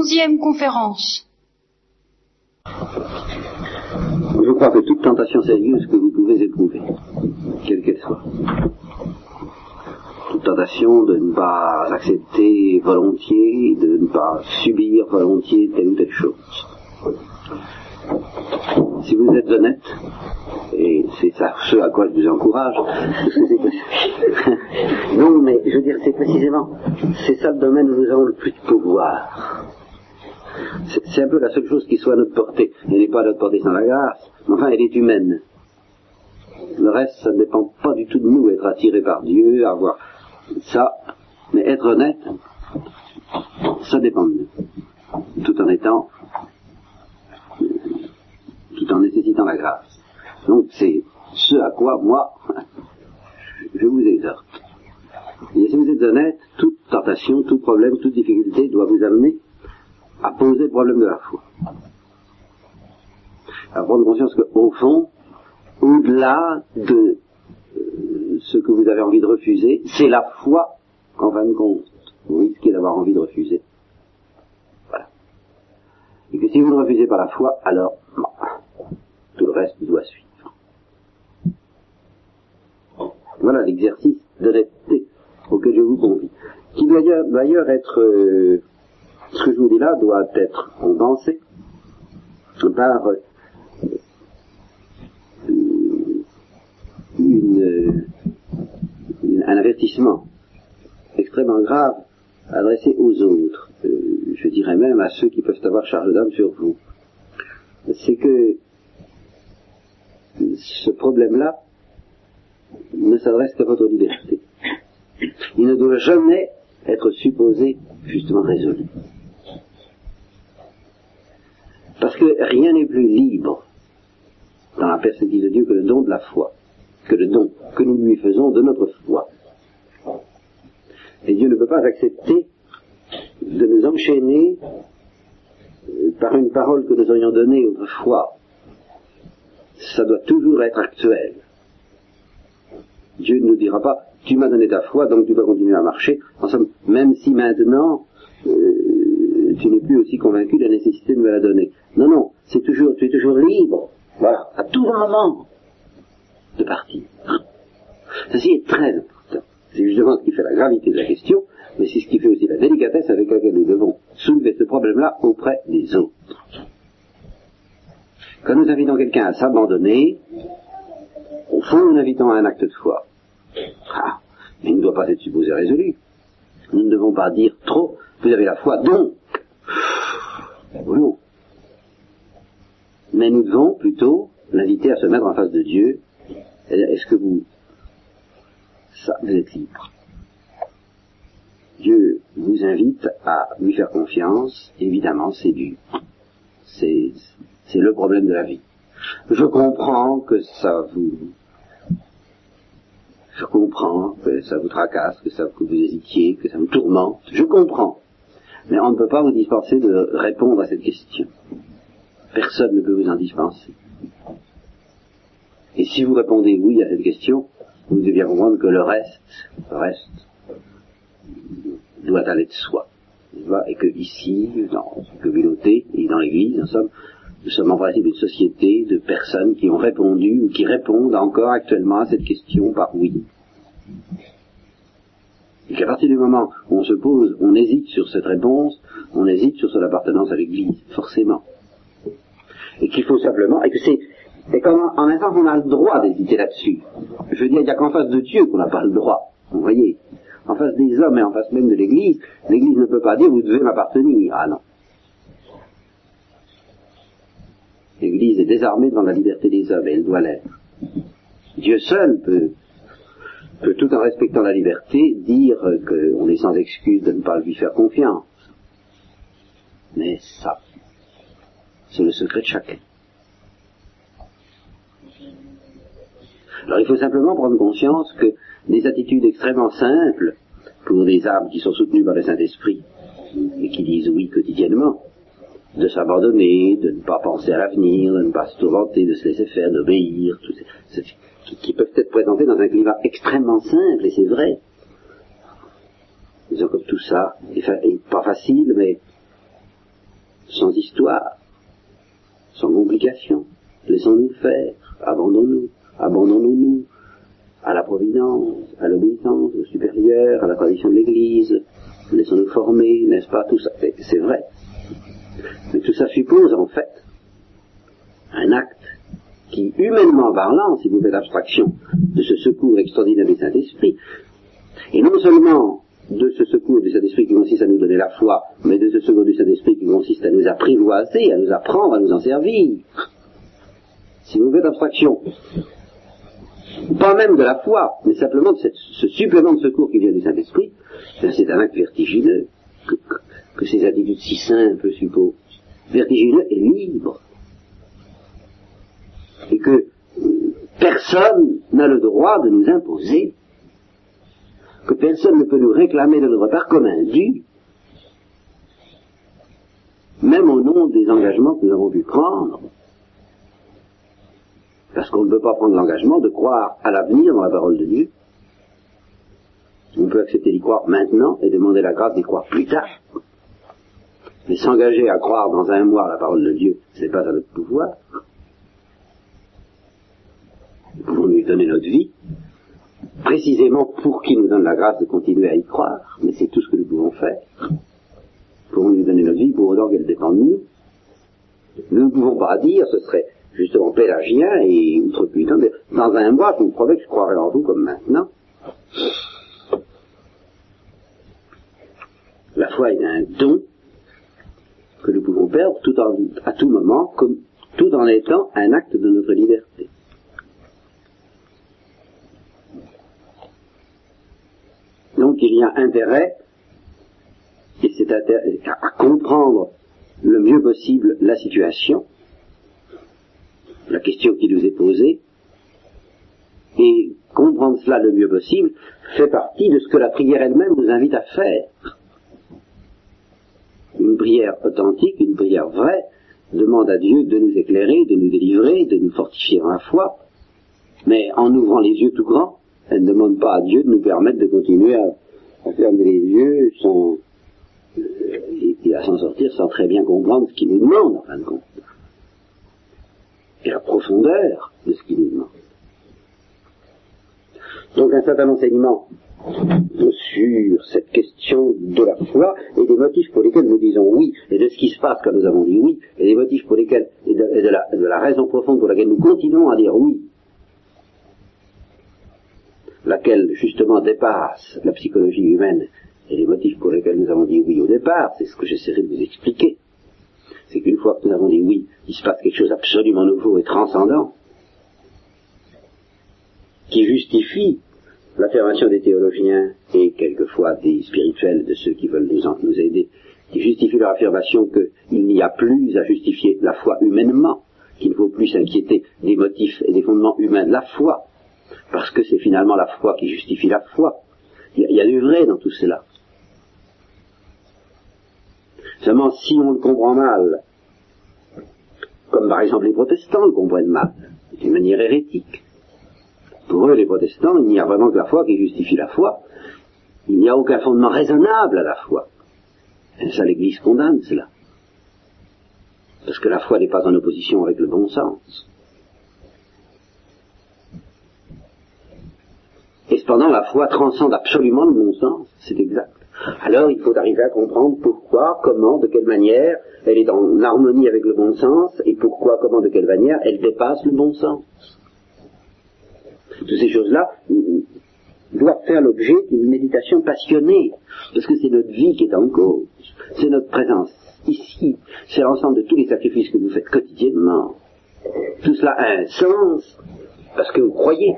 onzième conférence. Je crois que toute tentation sérieuse que vous pouvez éprouver, quelle qu'elle soit, toute tentation de ne pas accepter volontiers, de ne pas subir volontiers telle ou telle chose. Si vous êtes honnête, et c'est ça ce à quoi je vous encourage, non mais je veux dire c'est précisément, c'est ça le domaine où nous avons le plus de pouvoir. C'est un peu la seule chose qui soit à notre portée. Elle n'est pas à notre portée sans la grâce, enfin elle est humaine. Le reste, ça ne dépend pas du tout de nous, être attiré par Dieu, avoir ça, mais être honnête, ça dépend de nous. Tout en étant, tout en nécessitant la grâce. Donc c'est ce à quoi moi, je vous exhorte. Et si vous êtes honnête, toute tentation, tout problème, toute difficulté doit vous amener à poser le problème de la foi. À prendre conscience qu'au fond, au-delà de euh, ce que vous avez envie de refuser, c'est la foi qu'en fin de compte, vous risquez d'avoir envie de refuser. Voilà. Et que si vous ne refusez pas la foi, alors tout le reste doit suivre. Voilà l'exercice d'honnêteté auquel je vous convie, qui doit d'ailleurs être euh, ce que je vous dis là doit être compensé par euh, une, un avertissement extrêmement grave adressé aux autres, euh, je dirais même à ceux qui peuvent avoir charge d'âme sur vous. C'est que ce problème-là ne s'adresse qu'à votre liberté. Il ne doit jamais être supposé justement résolu. Parce que rien n'est plus libre dans la perspective de Dieu que le don de la foi, que le don que nous lui faisons de notre foi. Et Dieu ne peut pas accepter de nous enchaîner euh, par une parole que nous aurions donnée autrefois. Ça doit toujours être actuel. Dieu ne nous dira pas, tu m'as donné ta foi, donc tu vas continuer à marcher. En somme, même si maintenant, euh, tu n'es plus aussi convaincu de la nécessité de me la donner. Non, non, c'est toujours, tu es toujours libre, voilà, à tout moment, de partir. Ceci est très important. C'est justement ce qui fait la gravité de la question, mais c'est ce qui fait aussi la délicatesse avec laquelle nous devons soulever ce problème-là auprès des autres. Quand nous invitons quelqu'un à s'abandonner, au fond, nous invitons à un acte de foi. Ah, mais il ne doit pas être supposé résolu. Nous ne devons pas dire trop, vous avez la foi, donc. Non. Mais nous devons plutôt l'inviter à se mettre en face de Dieu. Est-ce que vous, ça, vous êtes libre? Dieu vous invite à lui faire confiance. Évidemment, c'est du, c'est, c'est le problème de la vie. Je comprends que ça vous, je comprends que ça vous tracasse, que, ça, que vous hésitiez, que ça vous tourmente. Je comprends. Mais on ne peut pas vous dispenser de répondre à cette question. Personne ne peut vous en dispenser. Et si vous répondez oui à cette question, vous devez comprendre que le reste, le reste, doit aller de soi. Et que ici, dans une communauté et dans l'Église, en somme, nous sommes en principe une société de personnes qui ont répondu ou qui répondent encore actuellement à cette question par oui. Et qu'à partir du moment où on se pose, on hésite sur cette réponse, on hésite sur son appartenance à l'Église, forcément. Et qu'il faut simplement, et que c'est, et comme en temps on a le droit d'hésiter là-dessus. Je veux dire, il n'y a qu'en face de Dieu qu'on n'a pas le droit. Vous voyez En face des hommes et en face même de l'Église, l'Église ne peut pas dire vous devez m'appartenir. Ah non. L'Église est désarmée devant la liberté des hommes et elle doit l'être. Dieu seul peut, peut, tout en respectant la liberté, dire qu'on est sans excuse de ne pas lui faire confiance. Mais ça, c'est le secret de chacun. Alors il faut simplement prendre conscience que des attitudes extrêmement simples pour des âmes qui sont soutenues par le Saint-Esprit et qui disent oui quotidiennement, de s'abandonner, de ne pas penser à l'avenir, de ne pas se tourmenter, de se laisser faire, d'obéir, qui, peuvent être présentés dans un climat extrêmement simple, et c'est vrai. Disons comme tout ça, est, pas facile, mais sans histoire, sans complication. Laissons-nous faire, abandonnons-nous, abandonnons-nous à la providence, à l'obéissance au supérieur, à la tradition de l'Église, laissons-nous former, n'est-ce pas, tout ça, c'est vrai. Mais tout ça suppose en fait un acte qui, humainement parlant, si vous faites abstraction de ce secours extraordinaire du Saint-Esprit, et non seulement de ce secours du Saint-Esprit qui consiste à nous donner la foi, mais de ce secours du Saint-Esprit qui consiste à nous apprivoiser, à nous apprendre, à nous en servir. Si vous faites abstraction, pas même de la foi, mais simplement de ce supplément de secours qui vient du Saint-Esprit, ben, c'est un acte vertigineux que, que ces attitudes si simples supposent. Vertigineux et libre et que personne n'a le droit de nous imposer, que personne ne peut nous réclamer de notre part comme un dû, même au nom des engagements que nous avons pu prendre, parce qu'on ne peut pas prendre l'engagement de croire à l'avenir dans la parole de Dieu. On peut accepter d'y croire maintenant et demander la grâce d'y croire plus tard. Mais s'engager à croire dans un mois la parole de Dieu, ce n'est pas à notre pouvoir. Nous pouvons lui donner notre vie, précisément pour qu'il nous donne la grâce de continuer à y croire, mais c'est tout ce que nous pouvons faire. Nous pouvons lui donner notre vie pour autant qu'elle dépend de nous. Nous ne pouvons pas dire, ce serait justement pélagien et outrecuidant, dans un mois, je vous promets que je croirai en vous comme maintenant. La foi est un don que nous pouvons perdre tout en, à tout moment, comme, tout en étant un acte de notre liberté. Donc il y a intérêt, à comprendre le mieux possible la situation, la question qui nous est posée, et comprendre cela le mieux possible fait partie de ce que la prière elle-même nous invite à faire. Une prière authentique, une prière vraie, demande à Dieu de nous éclairer, de nous délivrer, de nous fortifier dans la foi, mais en ouvrant les yeux tout grands, elle ne demande pas à Dieu de nous permettre de continuer à, fermer les yeux sans, euh, et, à s'en sortir sans très bien comprendre ce qu'il nous demande, en fin de compte. Et la profondeur de ce qu'il nous demande. Donc un certain enseignement sur cette question de la foi et des motifs pour lesquels nous disons oui, et de ce qui se passe quand nous avons dit oui, et des motifs pour lesquels, et de, la, de la raison profonde pour laquelle nous continuons à dire oui, laquelle justement dépasse la psychologie humaine et les motifs pour lesquels nous avons dit oui au départ, c'est ce que j'essaierai de vous expliquer. C'est qu'une fois que nous avons dit oui, il se passe quelque chose d'absolument nouveau et transcendant, qui justifie l'affirmation des théologiens et quelquefois des spirituels, de ceux qui veulent nous, nous aider, qui justifie leur affirmation qu'il n'y a plus à justifier la foi humainement, qu'il ne faut plus s'inquiéter des motifs et des fondements humains de la foi, parce que c'est finalement la foi qui justifie la foi. Il y, a du vrai dans tout cela. Seulement, si on le comprend mal, comme par exemple les protestants le comprennent mal, d'une manière hérétique, pour eux, les protestants, il n'y a vraiment que la foi qui justifie la foi. Il n'y a aucun fondement raisonnable à la foi. Et ça, l'Église condamne cela. Parce que la foi n'est pas en opposition avec le bon sens. Et cependant, la foi transcende absolument le bon sens, c'est exact. Alors, il faut arriver à comprendre pourquoi, comment, de quelle manière elle est en harmonie avec le bon sens, et pourquoi, comment, de quelle manière elle dépasse le bon sens. Toutes ces choses-là doivent faire l'objet d'une méditation passionnée, parce que c'est notre vie qui est en cause, c'est notre présence ici, c'est l'ensemble de tous les sacrifices que vous faites quotidiennement. Tout cela a un sens, parce que vous croyez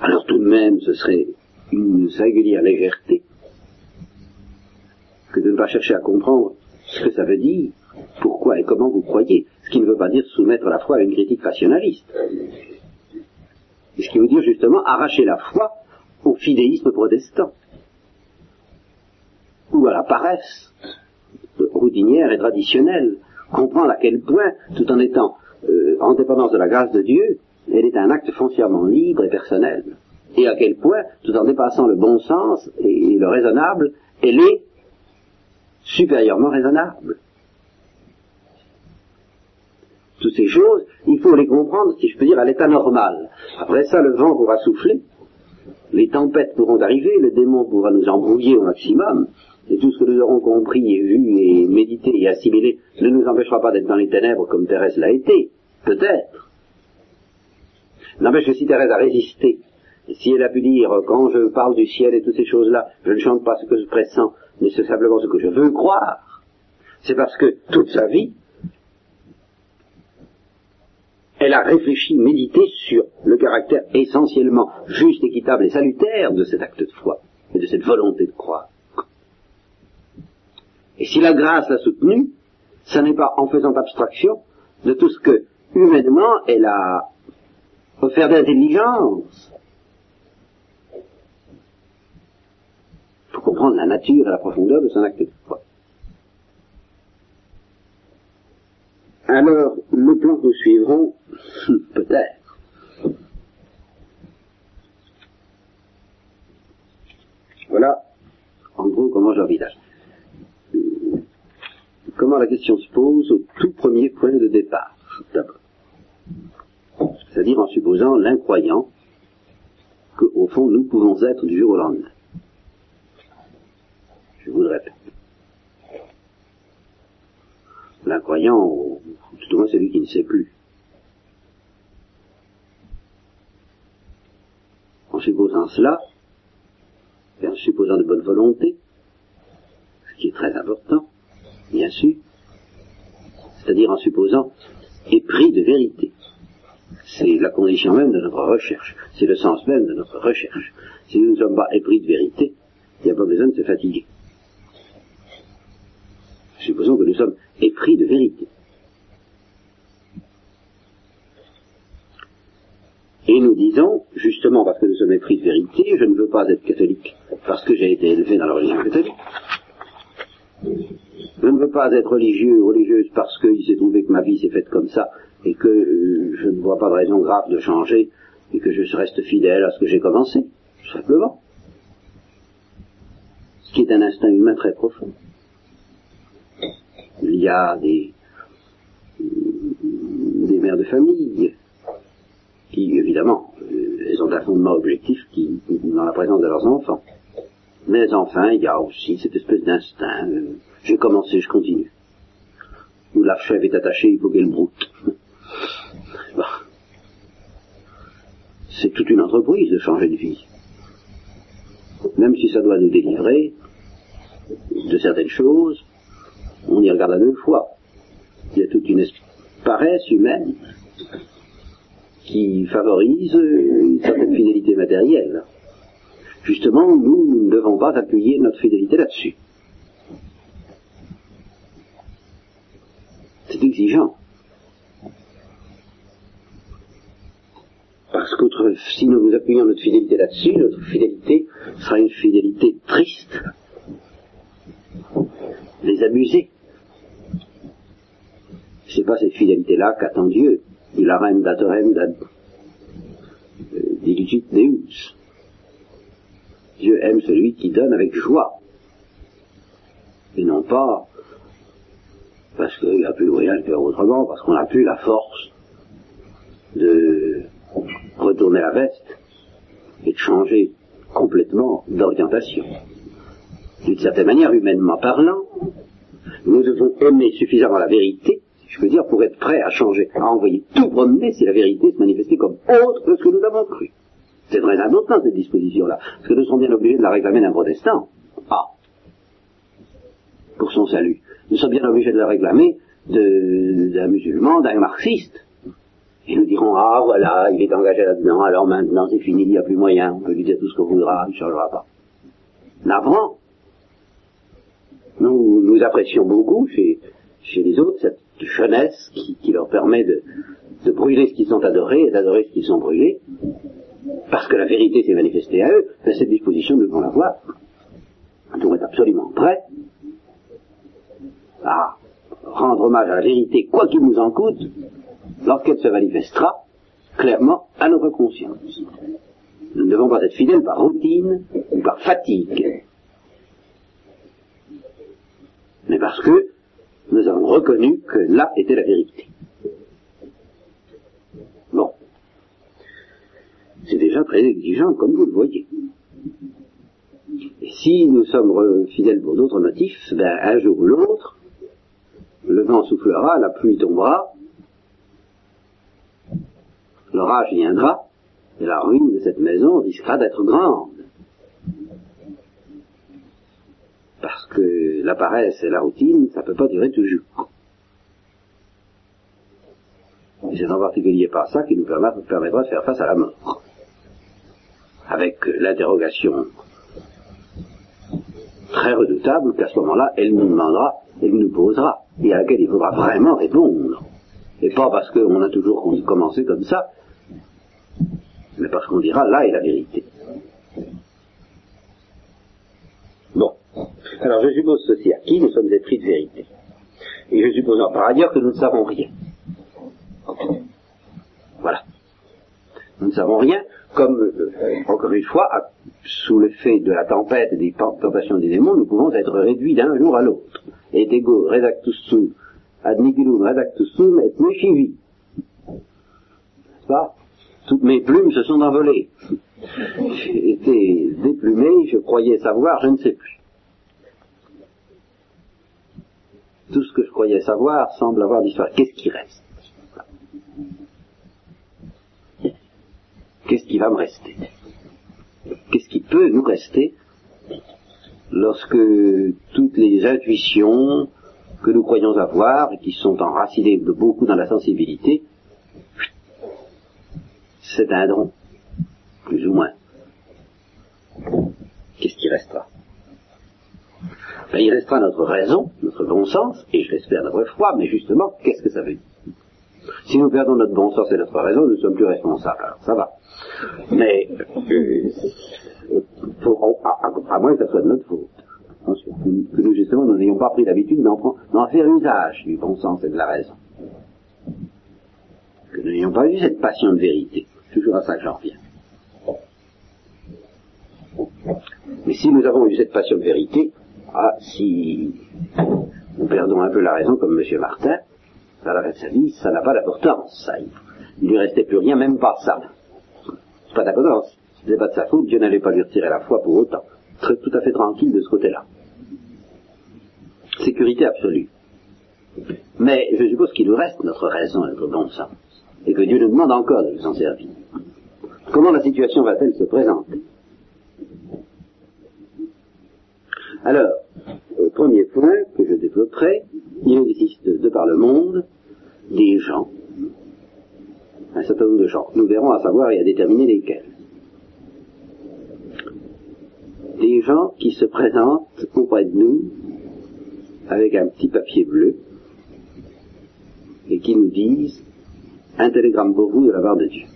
alors tout de même ce serait une singulière légèreté que de ne pas chercher à comprendre ce que ça veut dire, pourquoi et comment vous croyez, ce qui ne veut pas dire soumettre la foi à une critique rationaliste. Ce qui veut dire justement arracher la foi au fidéisme protestant, ou à la paresse routinière et traditionnelle, comprendre à quel point, tout en étant euh, en dépendance de la grâce de Dieu, elle est un acte foncièrement libre et personnel. Et à quel point, tout en dépassant le bon sens et le raisonnable, elle est supérieurement raisonnable. Toutes ces choses, il faut les comprendre, si je peux dire, à l'état normal. Après ça, le vent pourra souffler, les tempêtes pourront arriver, le démon pourra nous embrouiller au maximum, et tout ce que nous aurons compris et vu et médité et assimilé ne nous empêchera pas d'être dans les ténèbres comme Thérèse l'a été, peut-être. N'empêche que si Thérèse a résisté, si elle a pu dire, quand je parle du ciel et toutes ces choses-là, je ne chante pas ce que je pressens, mais c'est simplement ce que je veux croire, c'est parce que toute sa vie, elle a réfléchi, médité sur le caractère essentiellement juste, équitable et salutaire de cet acte de foi et de cette volonté de croire. Et si la grâce l'a soutenue, ce n'est pas en faisant abstraction de tout ce que humainement elle a offert d'intelligence pour comprendre la nature et la profondeur de son acte de foi. Alors, le plan que nous suivrons, peut-être, voilà, en gros, comment j'envisage. Comment la question se pose au tout premier point de départ, d'abord. C'est-à-dire en supposant l'incroyant qu'au fond, nous pouvons être du jour au lendemain. Je vous le répète. L'incroyant, tout au moins celui qui ne sait plus. En supposant cela, et en supposant de bonne volonté, ce qui est très important, bien sûr, c'est-à-dire en supposant épris de vérité. C'est la condition même de notre recherche, c'est le sens même de notre recherche. Si nous ne sommes pas épris de vérité, il n'y a pas besoin de se fatiguer. Supposons que nous sommes épris de vérité. Et nous disons, justement parce que nous sommes épris de vérité, je ne veux pas être catholique parce que j'ai été élevé dans la religion catholique. Je ne veux pas être religieux ou religieuse parce qu'il s'est trouvé que ma vie s'est faite comme ça et que euh, je ne vois pas de raison grave de changer et que je reste fidèle à ce que j'ai commencé, tout simplement. Ce qui est un instinct humain très profond. Il y a des, des mères de famille qui, évidemment, euh, elles ont un fondement objectif qui, dans la présence de leurs enfants. Mais enfin, il y a aussi cette espèce d'instinct. Euh, j'ai commencé, je continue. Où la chèvre est attachée, il faut qu'elle broute. C'est toute une entreprise de changer de vie. Même si ça doit nous délivrer de certaines choses, on y regarde à deux fois. Il y a toute une paresse humaine qui favorise une certaine fidélité matérielle. Justement, nous, nous ne devons pas appuyer notre fidélité là-dessus. C'est exigeant. Parce que si nous nous appuyons notre fidélité là-dessus, notre fidélité sera une fidélité triste, les abuser. C'est pas cette fidélité-là qu'attend Dieu. Il a reine datorem diligit deus. Dieu aime celui qui donne avec joie. Et non pas parce qu'il n'y a plus rien de faire autrement, parce qu'on n'a plus la force de retourner la veste et de changer complètement d'orientation. D'une certaine manière, humainement parlant, nous devons aimer suffisamment la vérité, si je veux dire, pour être prêts à changer, à envoyer tout promener si la vérité se manifestait comme autre que ce que nous avons cru. C'est très important cette disposition-là, parce que nous sommes bien obligés de la réclamer d'un protestant. Ah, pour son salut. Nous sommes bien obligés de la réclamer d'un musulman, d'un marxiste. Et nous dirons, ah voilà, il est engagé là-dedans, alors maintenant c'est fini, il n'y a plus moyen, on peut lui dire tout ce qu'on voudra, il ne changera pas. Navrant. Nous, nous apprécions beaucoup chez, chez les autres cette jeunesse qui, leur permet de, brûler ce qu'ils sont adorés et d'adorer ce qu'ils sont brûlés, parce que la vérité s'est manifestée à eux, ben, cette disposition, nous devons l'avoir. Nous devons être absolument prêts à rendre hommage à la vérité, quoi qu'il nous en coûte, lorsqu'elle se manifestera clairement à notre conscience. Nous ne devons pas être fidèles par routine ou par fatigue. parce que nous avons reconnu que là était la vérité. Bon. C'est déjà très exigeant, comme vous le voyez. Et si nous sommes fidèles pour d'autres motifs, ben, un jour ou l'autre, le vent soufflera, la pluie tombera, l'orage viendra, et la ruine de cette maison risquera d'être grande. Parce que la paresse et la routine, ça ne peut pas durer toujours. Et c'est en particulier par ça qui nous permettra de faire face à la mort. Avec l'interrogation très redoutable qu'à ce moment-là, elle nous demandera, elle nous posera, et à laquelle il faudra vraiment répondre. Et pas parce qu'on a toujours commencé comme ça, mais parce qu'on dira là est la vérité. Bon. Alors je suppose ceci à qui nous sommes épris de vérité. Et je suppose par ailleurs que nous ne savons rien. Voilà. Nous ne savons rien, comme, euh, encore une fois, sous l'effet de la tempête et des tentations des démons, nous pouvons être réduits d'un jour à l'autre. Et ego redactus sum, ad nihilum redactus sum et toutes mes plumes se sont envolées. J'ai été déplumé, je croyais savoir, je ne sais plus. Tout ce que je croyais savoir semble avoir disparu. Qu'est-ce qui reste? Qu'est-ce qui va me rester? Qu'est-ce qui peut nous rester lorsque toutes les intuitions que nous croyons avoir et qui sont enracinées de beaucoup dans la sensibilité c'est un don, plus ou moins. Qu'est-ce qui restera? Ben, Il restera notre raison, notre bon sens, et je l'espère notre foi, mais justement, qu'est-ce que ça veut dire? Si nous perdons notre bon sens et notre raison, nous ne sommes plus responsables, alors ça va. Mais, euh, à, moins que ça soit de notre faute, que nous justement nous n'ayons pas pris l'habitude d'en faire usage du bon sens et de la raison. Que nous n'ayons pas eu cette passion de vérité toujours à ça que j'en reviens. Mais si nous avons eu cette passion de vérité, ah, si nous perdons un peu la raison comme M. Martin, à la fin de sa vie, ça n'a pas d'importance. Ça, il ne lui restait plus rien, même pas ça. C'est pas d'importance. Ce n'est pas de sa faute, Dieu n'allait pas lui retirer la foi pour autant. Très, tout à fait tranquille de ce côté-là. Sécurité absolue. Mais je suppose qu'il nous reste notre raison et notre bon sens et que Dieu nous demande encore de nous en servir. Comment la situation va-t-elle se présenter Alors, au premier point que je développerai, il existe de par le monde des gens, un certain nombre de gens. Nous verrons à savoir et à déterminer lesquels. Des gens qui se présentent auprès de nous avec un petit papier bleu et qui nous disent un télégramme pour vous de la part de Dieu.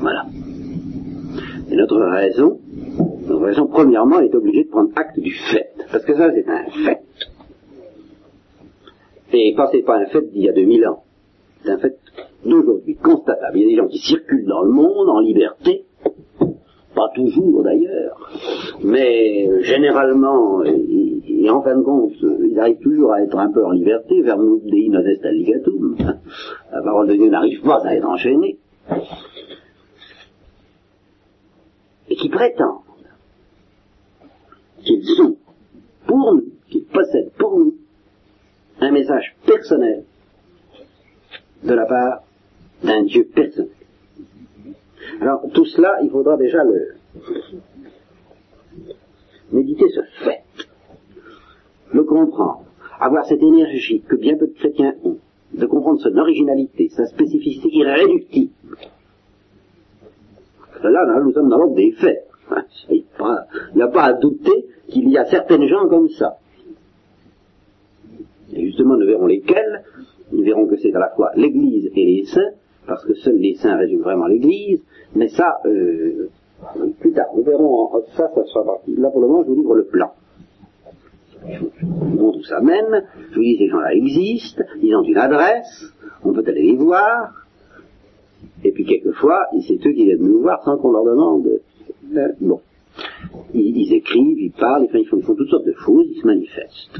Voilà. Et notre raison, notre raison, premièrement, est obligée de prendre acte du fait. Parce que ça, c'est un fait. Et pas, c'est pas un fait d'il y a 2000 ans. C'est un fait d'aujourd'hui, constatable. Il y a des gens qui circulent dans le monde en liberté, pas toujours d'ailleurs, mais généralement, et, en fin de compte, ils arrivent toujours à être un peu en liberté, vers dei non est alligatum. La parole de Dieu n'arrive pas à être enchaînée. Et prétendent qu'ils sont pour nous, qu'ils possèdent pour nous un message personnel de la part d'un Dieu personnel. Alors tout cela, il faudra déjà le méditer ce fait, le comprendre, avoir cette énergie que bien peu de chrétiens ont, de comprendre son originalité, sa spécificité irréductible. Là, nous sommes dans l'ordre des faits. Il n'y a pas à douter qu'il y a certaines gens comme ça. Et justement, nous verrons lesquels. Nous verrons que c'est à la fois l'Église et les saints, parce que seuls les saints résument vraiment l'Église, mais ça, euh, plus tard, nous verrons ça, ça sera parti. Là, pour le moment, je vous livre le plan. Je vous montre où ça mène, je vous dis ces gens-là existent, ils ont une adresse, on peut aller les voir, et puis quelquefois, c'est eux qui viennent nous voir sans qu'on leur demande. Euh, bon. ils, écrivent, ils parlent, enfin, ils font, toutes sortes de choses, ils se manifestent.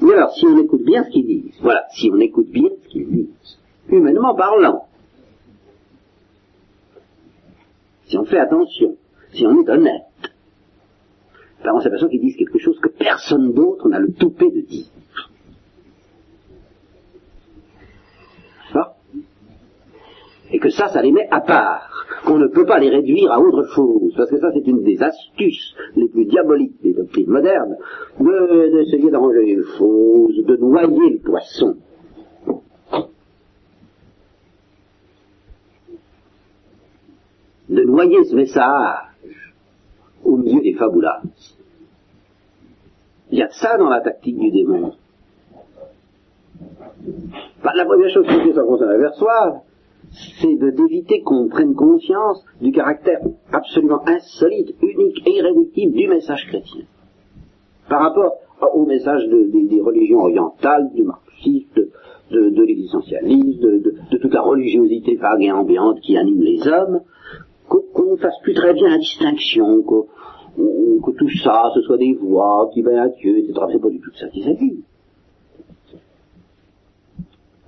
Mais alors, si on écoute bien ce qu'ils disent, voilà, si on écoute bien ce qu'ils disent, humainement parlant, si on fait attention, si on est honnête, ben on s'aperçoit qu'ils disent quelque chose que personne d'autre n'a le toupet de dire. Et que ça, ça les met à part, qu'on ne peut pas les réduire à autre chose, parce que ça c'est une des astuces les plus diaboliques des doctrines modernes, d'essayer d'arranger les choses, de noyer le poisson. De noyer ce message au milieu des faboulas. Il y a ça dans la tactique du démon. Bah, la première chose fait sans qu'on s'en aperçoive, c'est d'éviter qu'on prenne conscience du caractère absolument insolite, unique et irréductible du message chrétien. Par rapport au message des religions orientales, du marxisme, de, l'existentialisme, de, toute la religiosité vague et ambiante qui anime les hommes, qu'on ne fasse plus très bien la distinction, que, tout ça, ce soit des voix qui va à Dieu, etc. C'est pas du tout ça qui s'agit.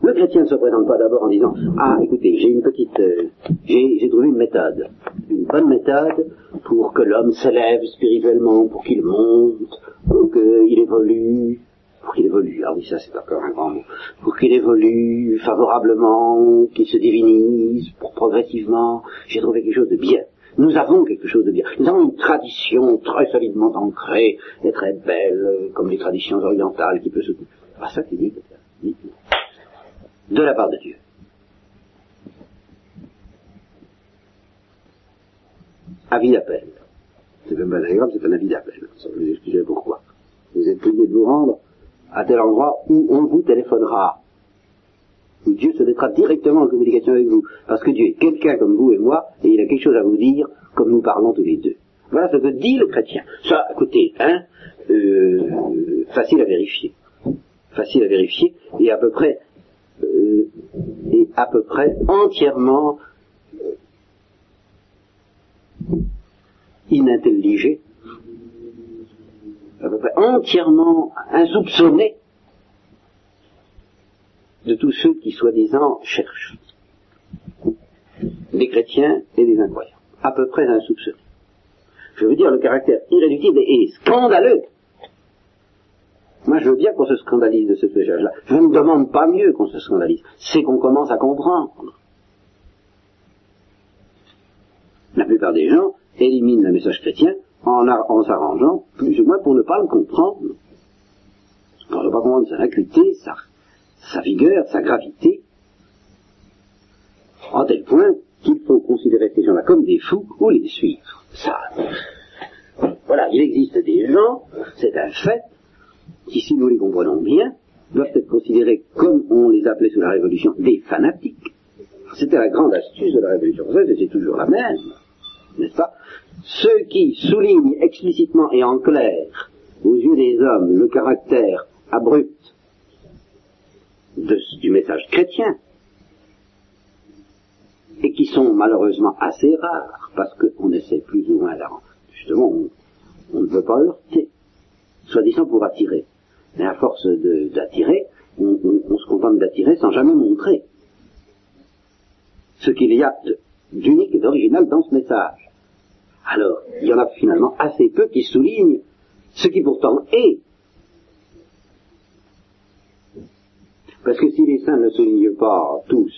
Le chrétien ne se présente pas d'abord en disant Ah, écoutez, j'ai une petite, euh, j'ai trouvé une méthode, une bonne méthode pour que l'homme s'élève spirituellement, pour qu'il monte, pour qu'il évolue, pour qu'il évolue. Ah oui, ça c'est encore un grand mot. Pour qu'il évolue favorablement, qu'il se divinise, pour progressivement. J'ai trouvé quelque chose de bien. Nous avons quelque chose de bien. Nous avons une tradition très solidement ancrée et très belle, comme les traditions orientales qui peut se. Ah, ça tu dis, de la part de Dieu. Avis d'appel. C'est même pas agréable, c'est un avis d'appel. Vous expliquer pourquoi. Vous êtes prié de vous rendre à tel endroit où on vous téléphonera. Où Dieu se mettra directement en communication avec vous. Parce que Dieu est quelqu'un comme vous et moi, et il a quelque chose à vous dire, comme nous parlons tous les deux. Voilà ce que dit le chrétien. Ça, écoutez, hein, euh, facile à vérifier. Facile à vérifier, et à peu près euh, est à peu près entièrement euh, inintelligé, à peu près entièrement insoupçonné de tous ceux qui soi-disant cherchent, des chrétiens et des incroyants, à peu près insoupçonné. Je veux dire, le caractère irréductible et scandaleux moi, je veux bien qu'on se scandalise de ce péchage-là. Je ne demande pas mieux qu'on se scandalise. C'est qu'on commence à comprendre. La plupart des gens éliminent le message chrétien en, s'arrangeant plus ou moins pour ne pas le comprendre. Pour ne pas comprendre sa acuité, sa, sa vigueur, sa gravité. En tel point qu'il faut considérer ces gens-là comme des fous ou les suivre. Ça. Voilà, il existe des gens, c'est un fait, qui, si nous les comprenons bien, doivent être considérés comme on les appelait sous la Révolution, des fanatiques. C'était la grande astuce de la Révolution française, et c'est toujours la même, n'est-ce pas? Ceux qui soulignent explicitement et en clair, aux yeux des hommes, le caractère abrupt du message chrétien, et qui sont malheureusement assez rares, parce qu'on essaie plus ou moins, justement, on ne veut pas heurter, soi-disant pour attirer. Mais à force d'attirer, on, se contente d'attirer sans jamais montrer ce qu'il y a d'unique et d'original dans ce message. Alors, il y en a finalement assez peu qui soulignent ce qui pourtant est. Parce que si les saints ne soulignent pas tous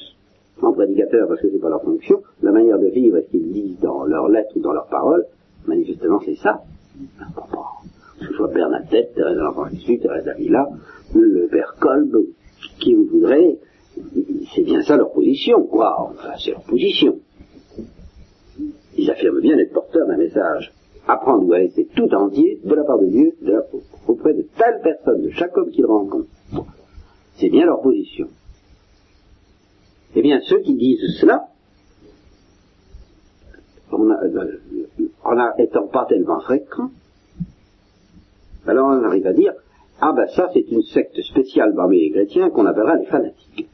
en prédicateurs, parce que c'est pas leur fonction, la manière de vivre est ce qu'ils disent dans leurs lettres ou dans leurs paroles, manifestement c'est ça ce soit Bernadette, l'Enfant Jésus, Thérèse d'Avila, le père Kolb, qui vous voudrez, c'est bien ça leur position, quoi. Enfin, c'est leur position. Ils affirment bien être porteurs d'un message. Apprendre ou à laisser tout entier de la part de Dieu, auprès de telle personne, de chaque homme qu'ils rencontrent. C'est bien leur position. Eh bien, ceux qui disent cela, en, en étant pas tellement fréquents, alors on arrive à dire, ah ben ça c'est une secte spéciale parmi les chrétiens qu'on appellera les fanatiques.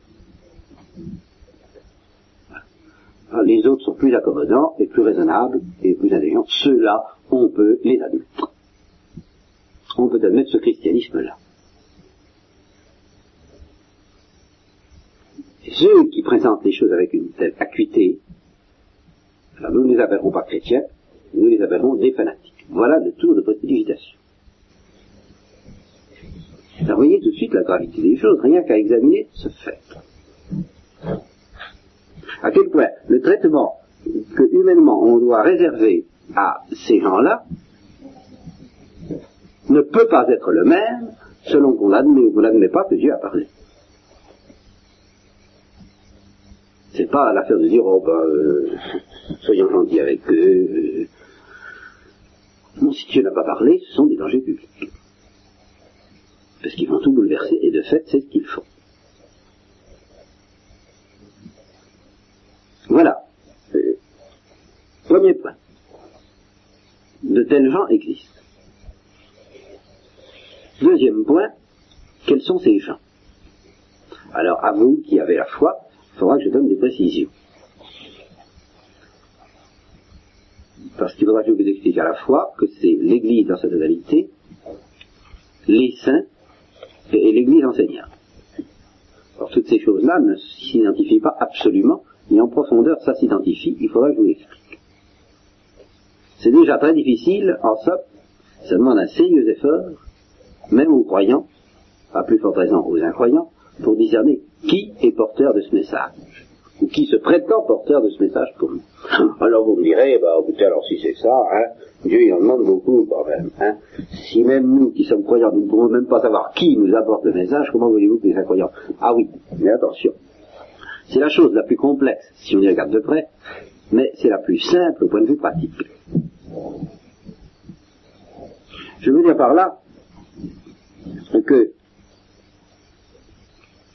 Ah, les autres sont plus accommodants et plus raisonnables et plus intelligents. Ceux-là, on peut les admettre. On peut admettre ce christianisme-là. ceux qui présentent les choses avec une telle acuité, nous ne les appellerons pas chrétiens, nous les appellerons des fanatiques. Voilà le tour de précipitation. Vous voyez tout de suite la gravité des choses, rien qu'à examiner ce fait. À quel point le traitement que humainement on doit réserver à ces gens-là ne peut pas être le même selon qu'on l'admet ou qu'on n'admet pas que Dieu a parlé. C'est pas l'affaire de dire, oh ben, euh, soyons gentils avec eux. Non, si Dieu n'a pas parlé, ce sont des dangers publics. Parce qu'ils vont tout bouleverser, et de fait, c'est ce qu'ils font. Voilà. Euh, premier point. De tels gens existent. Deuxième point, quels sont ces gens? Alors, à vous qui avez la foi, il faudra que je donne des précisions. Parce qu'il faudra que je vous explique à la fois que c'est l'Église dans sa totalité, les saints et, l'Église enseignante. Alors toutes ces choses-là ne s'identifient pas absolument, et en profondeur ça s'identifie, il faudra que je vous l'explique. C'est déjà très difficile, en somme, ça demande un sérieux effort, même aux croyants, à plus forte raison aux incroyants, pour discerner qui est porteur de ce message ou qui se prétend porteur de ce message pour nous. Alors vous me direz, bah écoutez, alors si c'est ça, hein, Dieu il en demande beaucoup quand même. Hein. Si même nous qui sommes croyants, nous ne pouvons même pas savoir qui nous apporte le message, comment voulez-vous que les incroyants? Ah oui, mais attention. C'est la chose la plus complexe, si on y regarde de près, mais c'est la plus simple au point de vue pratique. Je veux dire par là que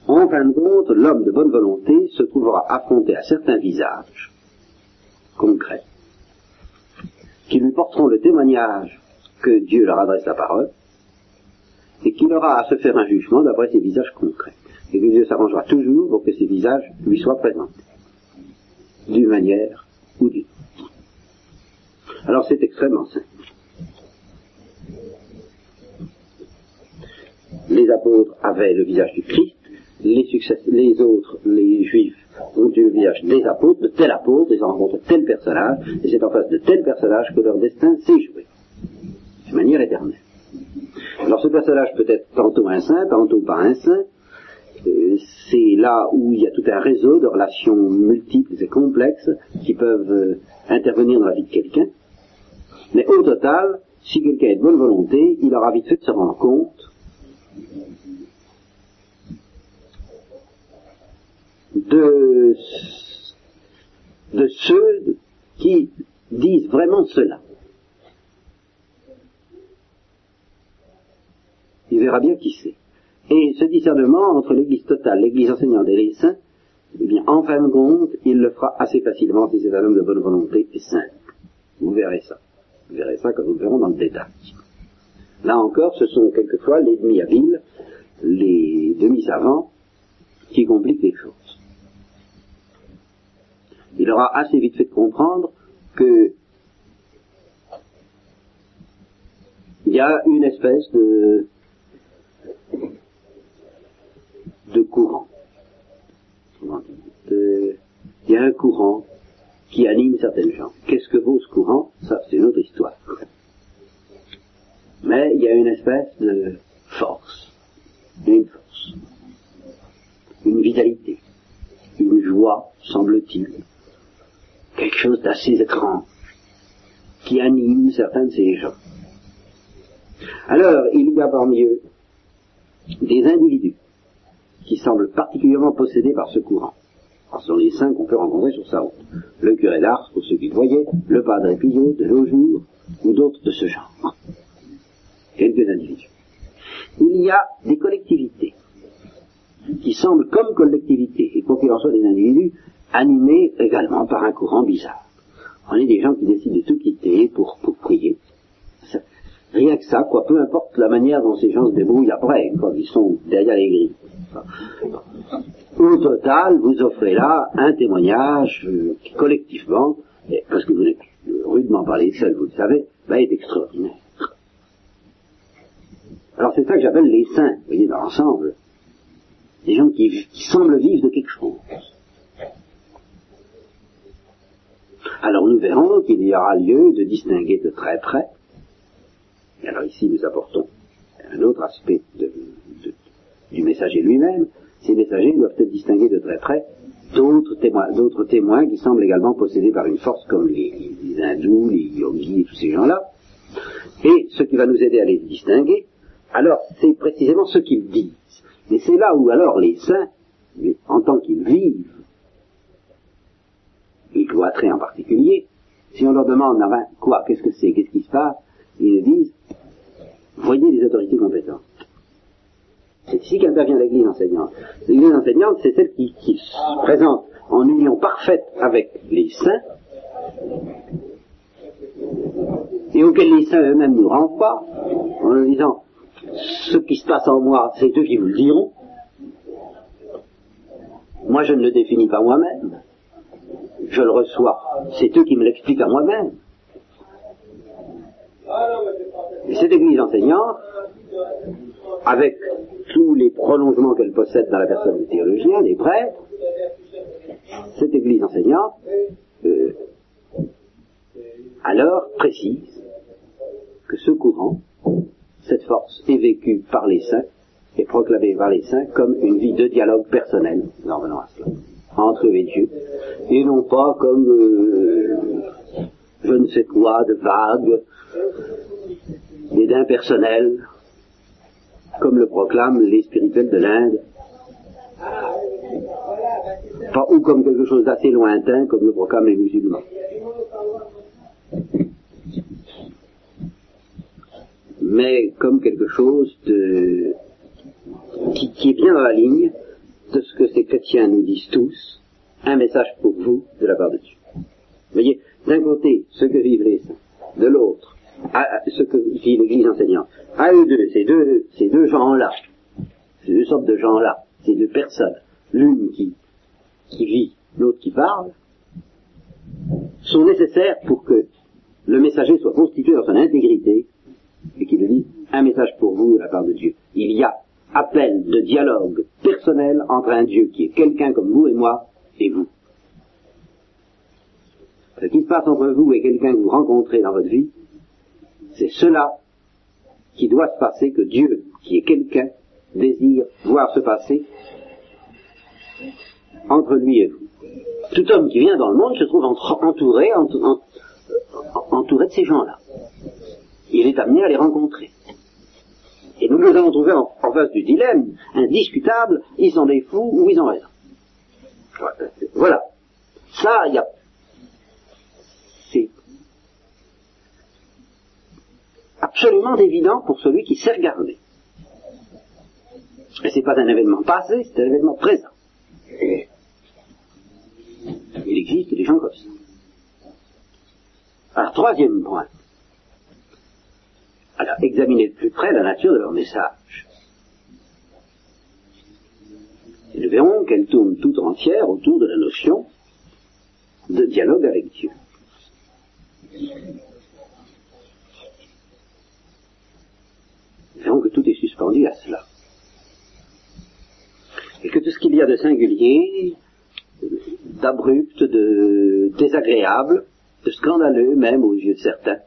en fin de compte, l'homme de bonne volonté se trouvera affronté à certains visages concrets qui lui porteront le témoignage que Dieu leur adresse la parole et qu'il aura à se faire un jugement d'après ces visages concrets. Et que Dieu s'arrangera toujours pour que ces visages lui soient présentés, d'une manière ou d'une autre. Alors c'est extrêmement simple. Les apôtres avaient le visage du Christ, les, autres, les juifs, ont eu le visage des apôtres, de tel apôtre, ils ont rencontré tel personnage, et c'est en face de tel personnage que leur destin s'est joué, de manière éternelle. Alors ce personnage peut être tantôt un saint, tantôt pas un saint, euh, c'est là où il y a tout un réseau de relations multiples et complexes qui peuvent euh, intervenir dans la vie de quelqu'un. Mais au total, si quelqu'un est de bonne volonté, il aura vite fait de se rendre compte de, de ceux qui disent vraiment cela. Il verra bien qui c'est. Et ce discernement entre l'Église totale, l'Église enseignante et les saints, eh bien, en fin de compte, il le fera assez facilement si c'est un homme de bonne volonté et simple. Vous verrez ça. Vous verrez ça quand nous le verrons dans le détail. Là encore, ce sont quelquefois les demi-habiles, les demi-savants, qui compliquent les choses il aura assez vite fait comprendre que il y a une espèce de de courant. il y a un courant qui anime certaines gens. Qu'est-ce que vaut ce courant? Ça, c'est une autre histoire. Mais il y a une espèce de force, une force, une vitalité, une joie, semble-t-il, quelque chose d'assez étrange qui anime certains de ces gens. Alors, il y a parmi eux des individus qui semblent particulièrement possédés par ce courant. ce sont les saints qu'on peut rencontrer sur sa route. Le curé d'Ars, pour ceux qui le voyaient, le padre Pillot de nos jours, ou d'autres de ce genre. Quelques individus. Il y a des collectivités qui semblent comme collectivités, et quoi qu'il en soit des individus, animés également par un courant bizarre. On est des gens qui décident de tout quitter pour, pour prier. Rien que ça, quoi, peu importe la manière dont ces gens se débrouillent après, quoi, ils sont derrière les grilles. au total, vous offrez là un témoignage euh, qui, collectivement, et parce que vous n'êtes rudement parlé seul, vous le savez, va être extraordinaire. Alors c'est ça que j'appelle les saints, vous voyez, dans l'ensemble. Des gens qui, qui semblent vivre de quelque chose. Alors nous verrons qu'il y aura lieu de distinguer de très près. Alors ici nous apportons un autre aspect du messager lui-même. Ces messagers doivent être distingués de très près d'autres témoins, qui semblent également possédés par une force comme les, hindous, les yogis et tous ces gens-là. Et ce qui va nous aider à les distinguer, alors c'est précisément ce qu'ils disent. Mais c'est là où alors les saints, en tant qu'ils vivent, les cloîtrés en particulier, si on leur demande, enfin, quoi, qu'est-ce que c'est, qu'est-ce qui se passe, ils disent, voyez les autorités compétentes. C'est ici qu'intervient l'Église enseignante. L'Église enseignante, c'est celle qui, qui se présente en union parfaite avec les saints, et auxquels les saints eux-mêmes nous renvoient, en leur disant, ce qui se passe en moi, c'est eux qui vous le diront. Moi, je ne le définis pas moi-même. Je le reçois. C'est eux qui me l'expliquent à moi-même. Et cette église enseignante, avec tous les prolongements qu'elle possède dans la personne des théologiens, des prêtres, cette église enseignante, euh, alors précise que ce courant, cette force est vécue par les saints, est proclamée par les saints comme une vie de dialogue personnel, nous en à cela, entre eux et Dieu, et non pas comme euh, je ne sais quoi de vague et d'impersonnel, comme le proclament les spirituels de l'Inde, ou comme quelque chose d'assez lointain, comme le proclament les musulmans. mais comme quelque chose de, qui, qui, est bien dans la ligne de ce que ces chrétiens nous disent tous, un message pour vous de la part de Dieu. Vous voyez, d'un côté, ce que vivent les saints, de l'autre, ce que vit l'Église enseignante. À eux deux, ces deux, ces deux gens-là, ces deux sortes de gens-là, ces deux personnes, l'une qui, qui vit, l'autre qui parle, sont nécessaires pour que le messager soit constitué dans son intégrité et qui le dit, un message pour vous de la part de Dieu. Il y a appel de dialogue personnel entre un Dieu qui est quelqu'un comme vous et moi et vous. Ce qui se passe entre vous et quelqu'un que vous rencontrez dans votre vie, c'est cela qui doit se passer, que Dieu, qui est quelqu'un, désire voir se passer entre lui et vous. Tout homme qui vient dans le monde se trouve entouré, entouré de ces gens-là il est amené à les rencontrer. Et nous nous avons trouvé en, face du dilemme indiscutable, ils sont des fous ou ils ont raison. Voilà. Ça, il y a... C'est absolument évident pour celui qui sait regarder. Et c'est pas un événement passé, c'est un événement présent. Il existe des gens comme ça. Alors, troisième point. Alors, examinez de plus près la nature de leur message. Et nous verrons qu'elle tourne toute entière autour de la notion de dialogue avec Dieu. Nous verrons que tout est suspendu à cela. Et que tout ce qu'il y a de singulier, d'abrupt, de désagréable, de scandaleux même aux yeux de certains,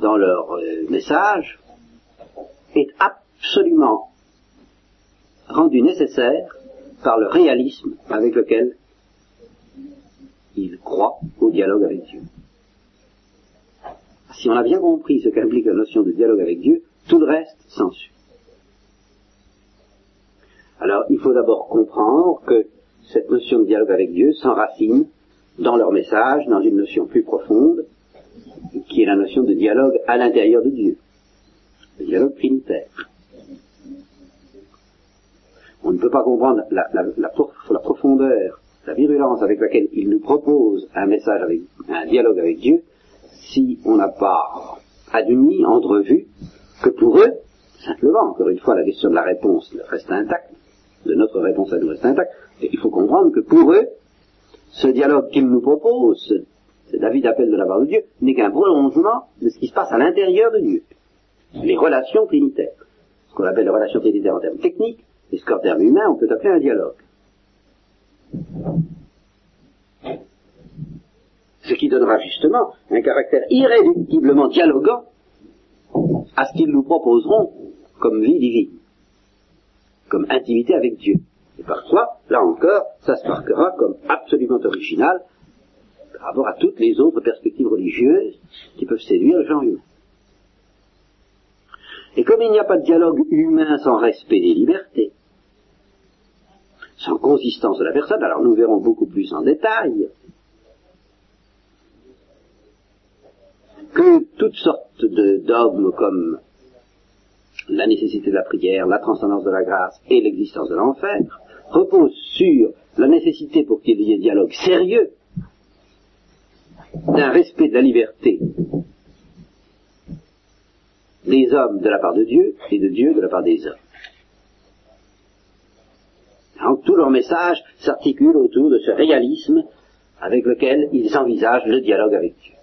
dans leur euh, message est absolument rendu nécessaire par le réalisme avec lequel ils croient au dialogue avec Dieu. Si on a bien compris ce qu'implique la notion de dialogue avec Dieu, tout le reste s'ensuit. Alors, il faut d'abord comprendre que cette notion de dialogue avec Dieu s'enracine dans leur message, dans une notion plus profonde, qui est la notion de dialogue à l'intérieur de Dieu, le dialogue trinitaire. On ne peut pas comprendre la, profondeur, la virulence avec laquelle il nous propose un message avec, un dialogue avec Dieu, si on n'a pas admis, entrevu, que pour eux, simplement, encore une fois, la question de la réponse reste intacte, de notre réponse à nous reste intacte. Il faut comprendre que pour eux, ce dialogue qu'ils nous proposent, David appelle de la part de Dieu, n'est qu'un prolongement de ce qui se passe à l'intérieur de Dieu. Les relations trinitaires. Ce qu'on appelle les relations trinitaires en termes techniques, et ce qu'en termes humains, on peut appeler un dialogue. Ce qui donnera justement un caractère irréductiblement dialoguant à ce qu'ils nous proposeront comme vie divine, comme intimité avec Dieu. Et parfois, là encore, ça se marquera comme absolument original par rapport à toutes les autres perspectives religieuses qui peuvent séduire le genre humain. Et comme il n'y a pas de dialogue humain sans respect des libertés, sans consistance de la personne, alors nous verrons beaucoup plus en détail que toutes sortes de dogmes comme la nécessité de la prière, la transcendance de la grâce et l'existence de l'enfer reposent sur la nécessité pour qu'il y ait dialogue sérieux d'un respect de la liberté des hommes de la part de Dieu et de Dieu de la part des hommes. Donc tout leur message s'articule autour de ce réalisme avec lequel ils envisagent le dialogue avec Dieu.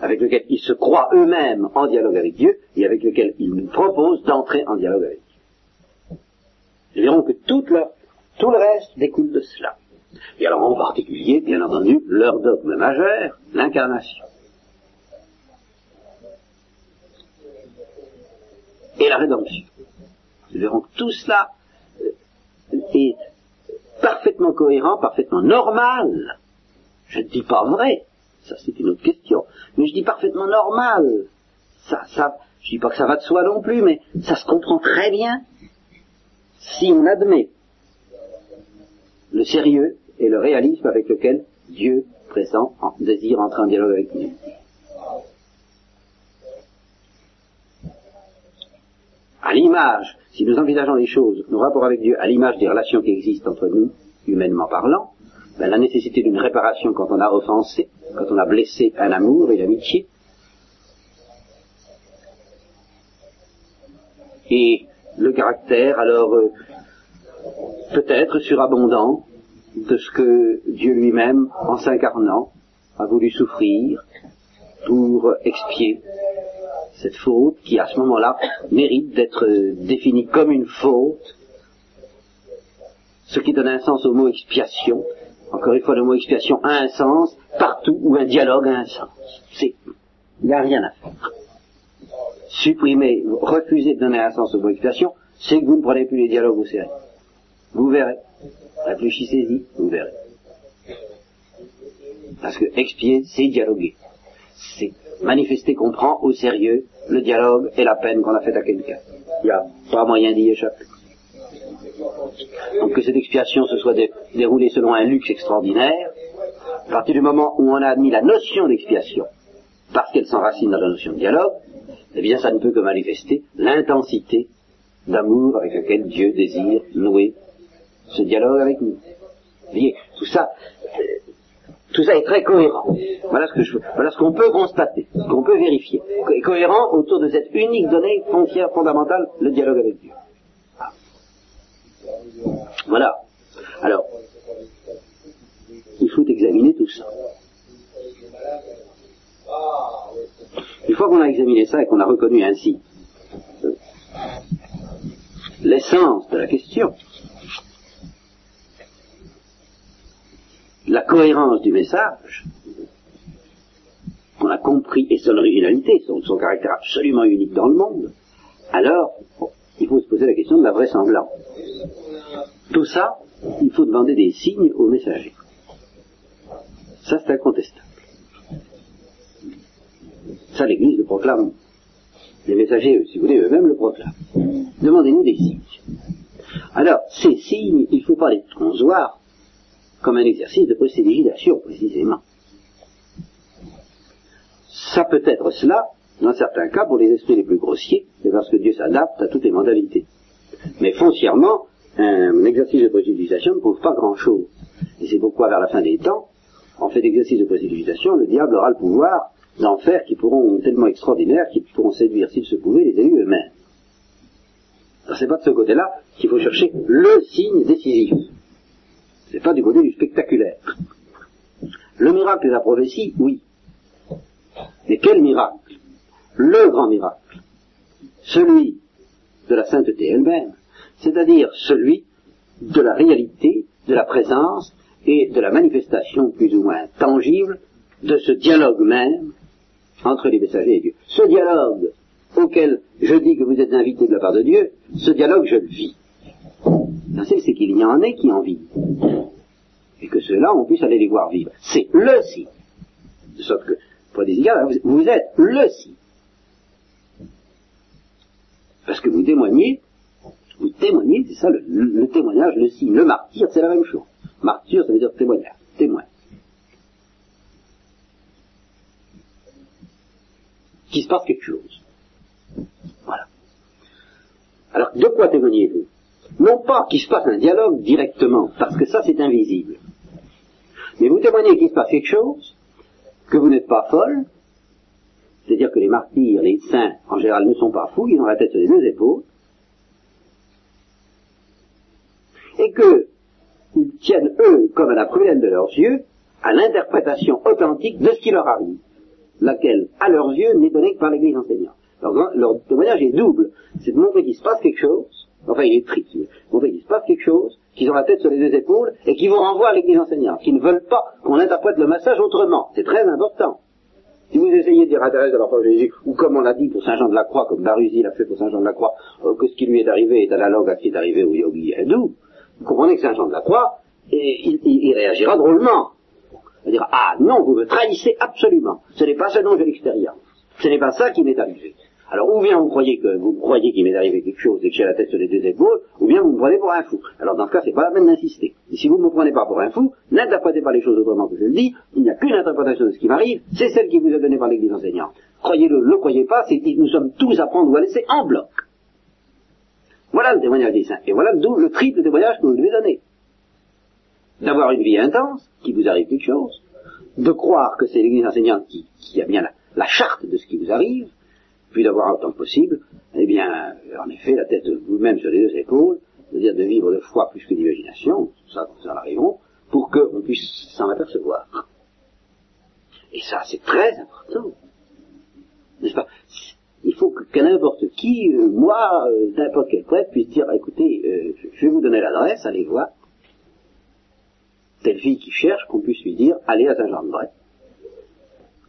Avec lequel ils se croient eux-mêmes en dialogue avec Dieu et avec lequel ils nous proposent d'entrer en dialogue avec Dieu. Nous verrons que tout, le reste découle de cela. Et alors en particulier, bien entendu, leur dogme majeur, l'incarnation. Et la rédemption. Nous verrons que tout cela est parfaitement cohérent, parfaitement normal. Je ne dis pas vrai, ça c'est une autre question, mais je dis parfaitement normal. Ça, ça, je dis pas que ça va de soi non plus, mais ça se comprend très bien si on admet le sérieux et le réalisme avec lequel Dieu présent désire entrer en dialogue avec nous. À l'image si nous envisageons les choses, nos rapports avec Dieu, à l'image des relations qui existent entre nous, humainement parlant, ben, la nécessité d'une réparation quand on a offensé, quand on a blessé un amour et l'amitié, et le caractère, alors euh, peut-être surabondant de ce que Dieu lui-même, en s'incarnant, a voulu souffrir pour expier cette faute qui à ce moment-là mérite d'être définie comme une faute, ce qui donne un sens au mot expiation. Encore une fois, le mot expiation a un sens partout où un dialogue a un sens. C'est, il n'y a rien à faire. Supprimer, refuser de donner un sens au mot expiation, c'est que vous ne prenez plus les dialogues au sérieux. Vous verrez. Réfléchissez-y, vous verrez. Parce que expier, c'est dialoguer. C'est manifester qu'on prend au sérieux le dialogue et la peine qu'on a faite à quelqu'un. Il n'y a pas moyen d'y échapper. Donc que cette expiation se soit déroulée selon un luxe extraordinaire, à partir du moment où on a admis la notion d'expiation, parce qu'elle s'enracine dans la notion de dialogue, eh bien ça ne peut que manifester l'intensité d'amour avec laquelle Dieu désire nouer ce dialogue avec nous. Vous voyez, tout ça, tout ça est très cohérent. Voilà ce que je, voilà ce qu'on peut constater, ce qu'on peut vérifier. Cohérent autour de cette unique donnée foncière fondamentale, le dialogue avec Dieu. Voilà. Alors, il faut examiner tout ça. Une fois qu'on a examiné ça et qu'on a reconnu ainsi euh, l'essence de la question, la cohérence du message, on a compris, et son originalité, son, caractère absolument unique dans le monde, alors il faut se poser la question de la vraisemblance. Tout ça, il faut demander des signes aux messagers. Ça, c'est incontestable. Ça, l'Église le proclame. Les messagers, si vous voulez, eux-mêmes le proclament. Demandez-nous des signes. Alors, ces signes, il ne faut pas les transvoir comme un exercice de précipitation, précisément. Ça peut être cela, dans certains cas, pour les esprits les plus grossiers, c'est parce que Dieu s'adapte à toutes les modalités. Mais foncièrement, un exercice de précipitation ne prouve pas grand-chose. Et c'est pourquoi, vers la fin des temps, en fait d'exercice de précipitation, le diable aura le pouvoir d'en faire qui pourront tellement extraordinaires qu'ils pourront séduire, s'ils se pouvaient, les élus eux-mêmes. C'est pas de ce côté-là qu'il faut chercher le signe décisif. C'est pas du côté du spectaculaire. Le miracle de la prophétie, oui. Mais quel miracle? Le grand miracle. Celui de la sainteté elle-même, c'est-à-dire celui de la réalité, de la présence et de la manifestation plus ou moins tangible de ce dialogue même entre les messagers et Dieu. Ce dialogue auquel je dis que vous êtes invités de la part de Dieu, ce dialogue, je le vis. C'est qu'il y en ait qui en vivent. Et que ceux-là, on puisse aller les voir vivre. C'est le signe. De sorte que, pour des égards, vous êtes le signe. Parce que vous témoignez, vous témoignez, c'est ça le, le, témoignage, le signe. Le martyr, c'est la même chose. Martyr, ça veut dire témoignage, témoin. Qu'il se passe quelque chose. Voilà. Alors, de quoi témoignez-vous? Non pas qu'il se passe un dialogue directement, parce que ça c'est invisible. Mais vous témoignez qu'il se passe quelque chose, que vous n'êtes pas folle, c'est-à-dire que les martyrs, les saints, en général, ne sont pas fous, ils ont la tête sur les deux épaules, et qu'ils tiennent, eux, comme à la prudence de leurs yeux, à l'interprétation authentique de ce qui leur arrive, laquelle, à leurs yeux, n'est donnée que par l'Église enseignante. Leur témoignage est double. C'est de montrer qu'il se passe quelque chose, enfin il est tricky, montrer qu'il se passe quelque chose, qu'ils ont la tête sur les deux épaules, et qui vous renvoient à l'église enseignante, qui ne veulent pas qu'on interprète le message autrement. C'est très important. Si vous essayez de dire à Thérèse de l'Enfant Jésus, ou comme on l'a dit pour Saint Jean de la Croix, comme Baruzi l'a fait pour Saint Jean de la Croix, euh, que ce qui lui est arrivé est analogue à ce qui est arrivé au yogi hindou, vous comprenez que Saint Jean de la Croix, il, il, il réagira drôlement. Il dire, ah non, vous me trahissez absolument. Ce n'est pas ce dont j'ai l'expérience. Ce n'est pas ça qui m'est arrivé. Alors, ou bien vous croyez que vous croyez qu'il m'est arrivé quelque chose et que j'ai la tête sur les deux épaules, ou bien vous me prenez pour un fou. Alors, dans ce cas, c'est pas la peine d'insister. Si vous ne me prenez pas pour un fou, n'interprétez pas les choses autrement que je le dis. Il n'y a qu'une interprétation de ce qui m'arrive, c'est celle qui vous est donnée par l'Église enseignante. Croyez-le, ne le croyez pas, c'est nous sommes tous à prendre ou à laisser en bloc. Voilà le témoignage des saints. Et voilà d'où le triple témoignage que vous devez donner. D'avoir une vie intense, qui vous arrive quelque chose, de croire que c'est l'Église enseignante qui, qui a bien la charte de ce qui vous arrive, puis d'avoir autant que possible, eh bien, en effet, la tête vous-même sur les deux épaules, c'est-à-dire de vivre de foi plus que d'imagination, ça, nous en arrivons, pour qu'on puisse s'en apercevoir. Et ça, c'est très important. N'est-ce pas? Il faut que, n'importe qui, euh, moi, euh, n'importe quel prêtre, puisse dire, écoutez, euh, je vais vous donner l'adresse, allez voir. Telle fille qui cherche, qu'on puisse lui dire, allez à Saint-Jean-de-Bray.